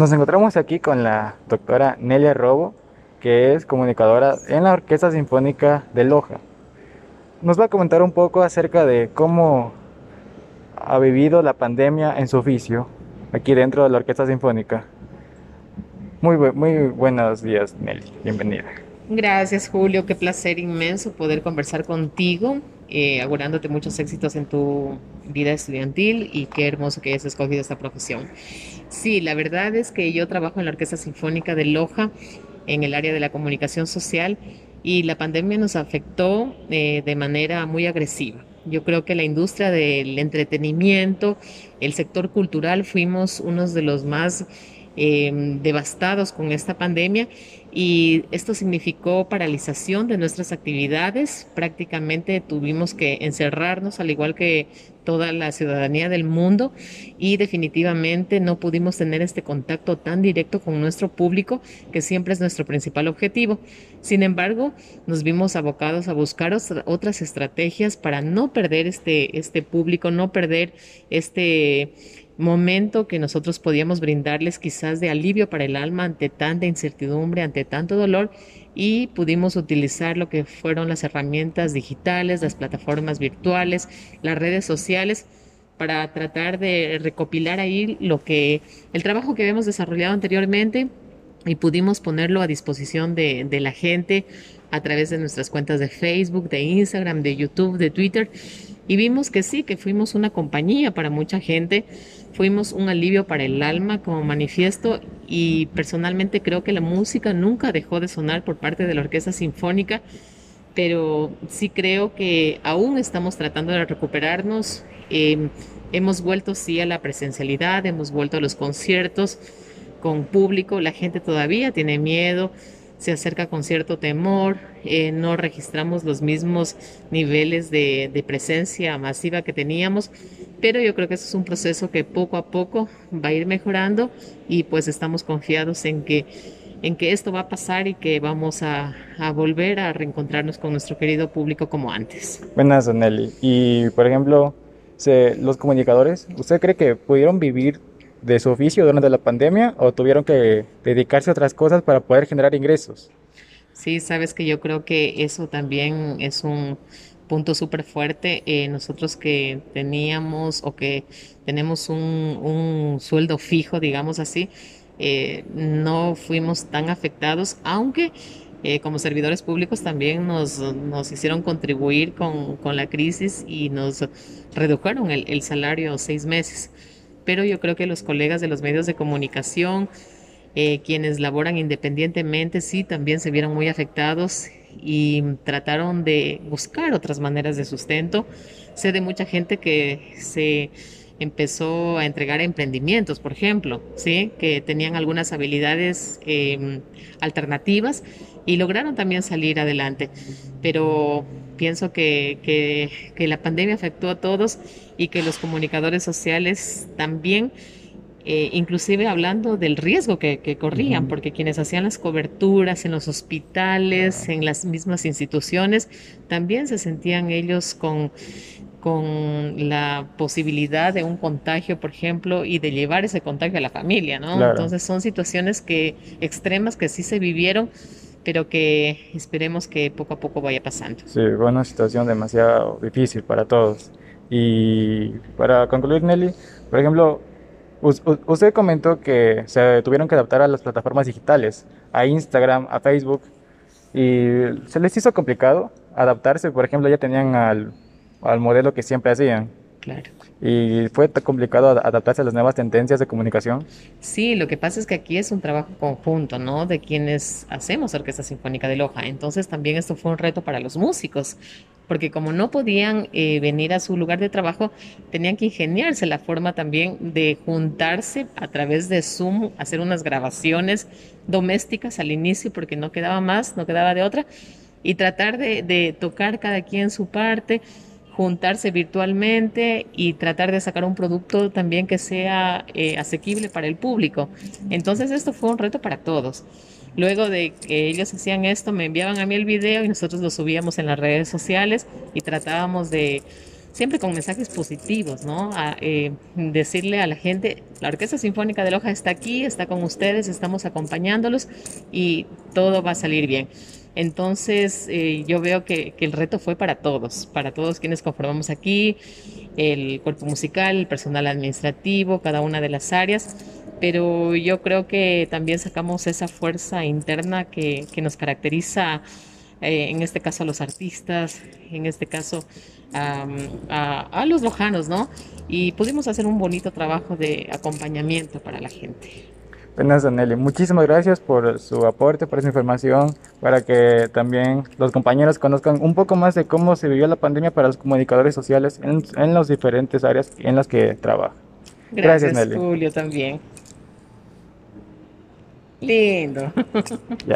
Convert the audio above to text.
Nos encontramos aquí con la doctora Nelia Robo, que es comunicadora en la Orquesta Sinfónica de Loja. Nos va a comentar un poco acerca de cómo ha vivido la pandemia en su oficio aquí dentro de la Orquesta Sinfónica. Muy, buenos días, Nelly. Bienvenida. Gracias, Julio. Qué placer inmenso poder conversar contigo, eh, augurándote muchos éxitos en tu vida estudiantil y qué hermoso que hayas escogido esta profesión. Sí, la verdad es que yo trabajo en la Orquesta Sinfónica de Loja, en el área de la comunicación social, y la pandemia nos afectó eh, de manera muy agresiva. Yo creo que la industria del entretenimiento, el sector cultural, fuimos unos de los más Em, devastados con esta pandemia y esto significó paralización de nuestras actividades. Prácticamente tuvimos que encerrarnos al igual que toda la ciudadanía del mundo y definitivamente no pudimos tener este contacto tan directo con nuestro público que siempre es nuestro principal objetivo. Sin embargo, nos vimos abocados a buscar otras estrategias para no perder este, este público, no perder este momento que nosotros podíamos brindarles quizás de alivio para el alma ante tanta incertidumbre, ante tanto dolor y pudimos utilizar lo que fueron las herramientas digitales, las plataformas virtuales, las redes sociales para tratar de recopilar ahí lo que el trabajo que habíamos desarrollado anteriormente y pudimos ponerlo a disposición de, de la gente a través de nuestras cuentas de Facebook, de Instagram, de YouTube, de Twitter y vimos que sí, que fuimos una compañía para mucha gente, fuimos un alivio para el alma como manifiesto y personalmente creo que la música nunca dejó de sonar por parte de la Orquesta Sinfónica, pero sí creo que aún estamos tratando de recuperarnos. Em, hemos vuelto sí a la presencialidad, hemos vuelto a los conciertos con público, la gente todavía tiene miedo se acerca con cierto temor, eh, no registramos los mismos niveles de, presencia masiva que teníamos, pero yo creo que eso es un proceso que poco a poco va a ir mejorando y pues estamos confiados en que, en que esto va a pasar y que vamos a, volver a reencontrarnos con nuestro querido público como antes. Buenas, Nelly. Y por ejemplo, los comunicadores, ¿usted cree que pudieron vivir de su oficio durante la pandemia o tuvieron que dedicarse a otras cosas para poder generar ingresos? Sí, sabes que yo creo que eso también es un punto súper fuerte. Eh, nosotros que teníamos o que tenemos un, sueldo fijo, digamos así, eh, no fuimos tan afectados, aunque eh, como servidores públicos también nos, nos hicieron contribuir con, con, la crisis y nos redujeron el salario seis meses pero yo creo que los colegas de los medios de comunicación, eh, quienes laboran independientemente, sí, también se vieron muy afectados y trataron de buscar otras maneras de sustento. Sé de mucha gente que se empezó a entregar emprendimientos, por ejemplo, ¿sí? que tenían algunas habilidades em, alternativas y lograron también salir adelante. Pero pienso que, que, la pandemia afectó a todos y que los comunicadores sociales también, eh, inclusive hablando del riesgo que, que corrían, porque quienes hacían las coberturas en los hospitales, en las mismas instituciones, también se sentían ellos con con la posibilidad de un contagio, por ejemplo, y de llevar ese contagio a la familia, ¿no? Entonces son situaciones que extremas que sí se vivieron, pero que esperemos que poco a poco vaya pasando. Sí, fue una situación demasiado difícil para todos. Y para concluir, Nelly, por ejemplo, usted comentó que se tuvieron que adaptar a las plataformas digitales, a Instagram, a Facebook, y se les hizo complicado adaptarse. Por ejemplo, ya tenían al, al modelo que siempre hacían. Claro. ¿Y fue complicado adaptarse a las nuevas tendencias de comunicación? Sí, lo que pasa es que aquí es un trabajo conjunto, ¿no? De quienes hacemos Orquesta Sinfónica de Loja. Entonces también esto fue un reto para los músicos, porque como no podían eh, venir a su lugar de trabajo, tenían que ingeniarse la forma también de juntarse a través de Zoom, hacer unas grabaciones domésticas al inicio, porque no quedaba más, no quedaba de otra, y tratar de, de tocar cada quien su parte juntarse virtualmente y tratar de sacar un producto también que sea eh, asequible para el público. Entonces esto fue un reto para todos. Luego de que ellos hacían esto, me enviaban a mí el video y nosotros lo subíamos en las redes sociales y tratábamos de, siempre con mensajes positivos, ¿no? Eh, decirle a la gente, la Orquesta Sinfónica de Loja está aquí, está con ustedes, estamos acompañándolos y todo va a salir bien. Entonces, eh, yo veo que, el reto fue para todos, para todos quienes conformamos aquí, el cuerpo musical, el personal administrativo, cada una de las áreas, pero yo creo que también sacamos esa fuerza interna que, nos caracteriza, eh, en este caso a los artistas, en este caso a, a los lojanos, ¿no? Y pudimos hacer un bonito trabajo de acompañamiento para la gente. Buenas, Danelli. Muchísimas gracias por su aporte, por esa información, para que también los compañeros conozcan un poco más de cómo se vivió la pandemia para los comunicadores sociales en, en las diferentes áreas en las que trabaja. Gracias, gracias Nelly. Julio, también. Lindo. Ya.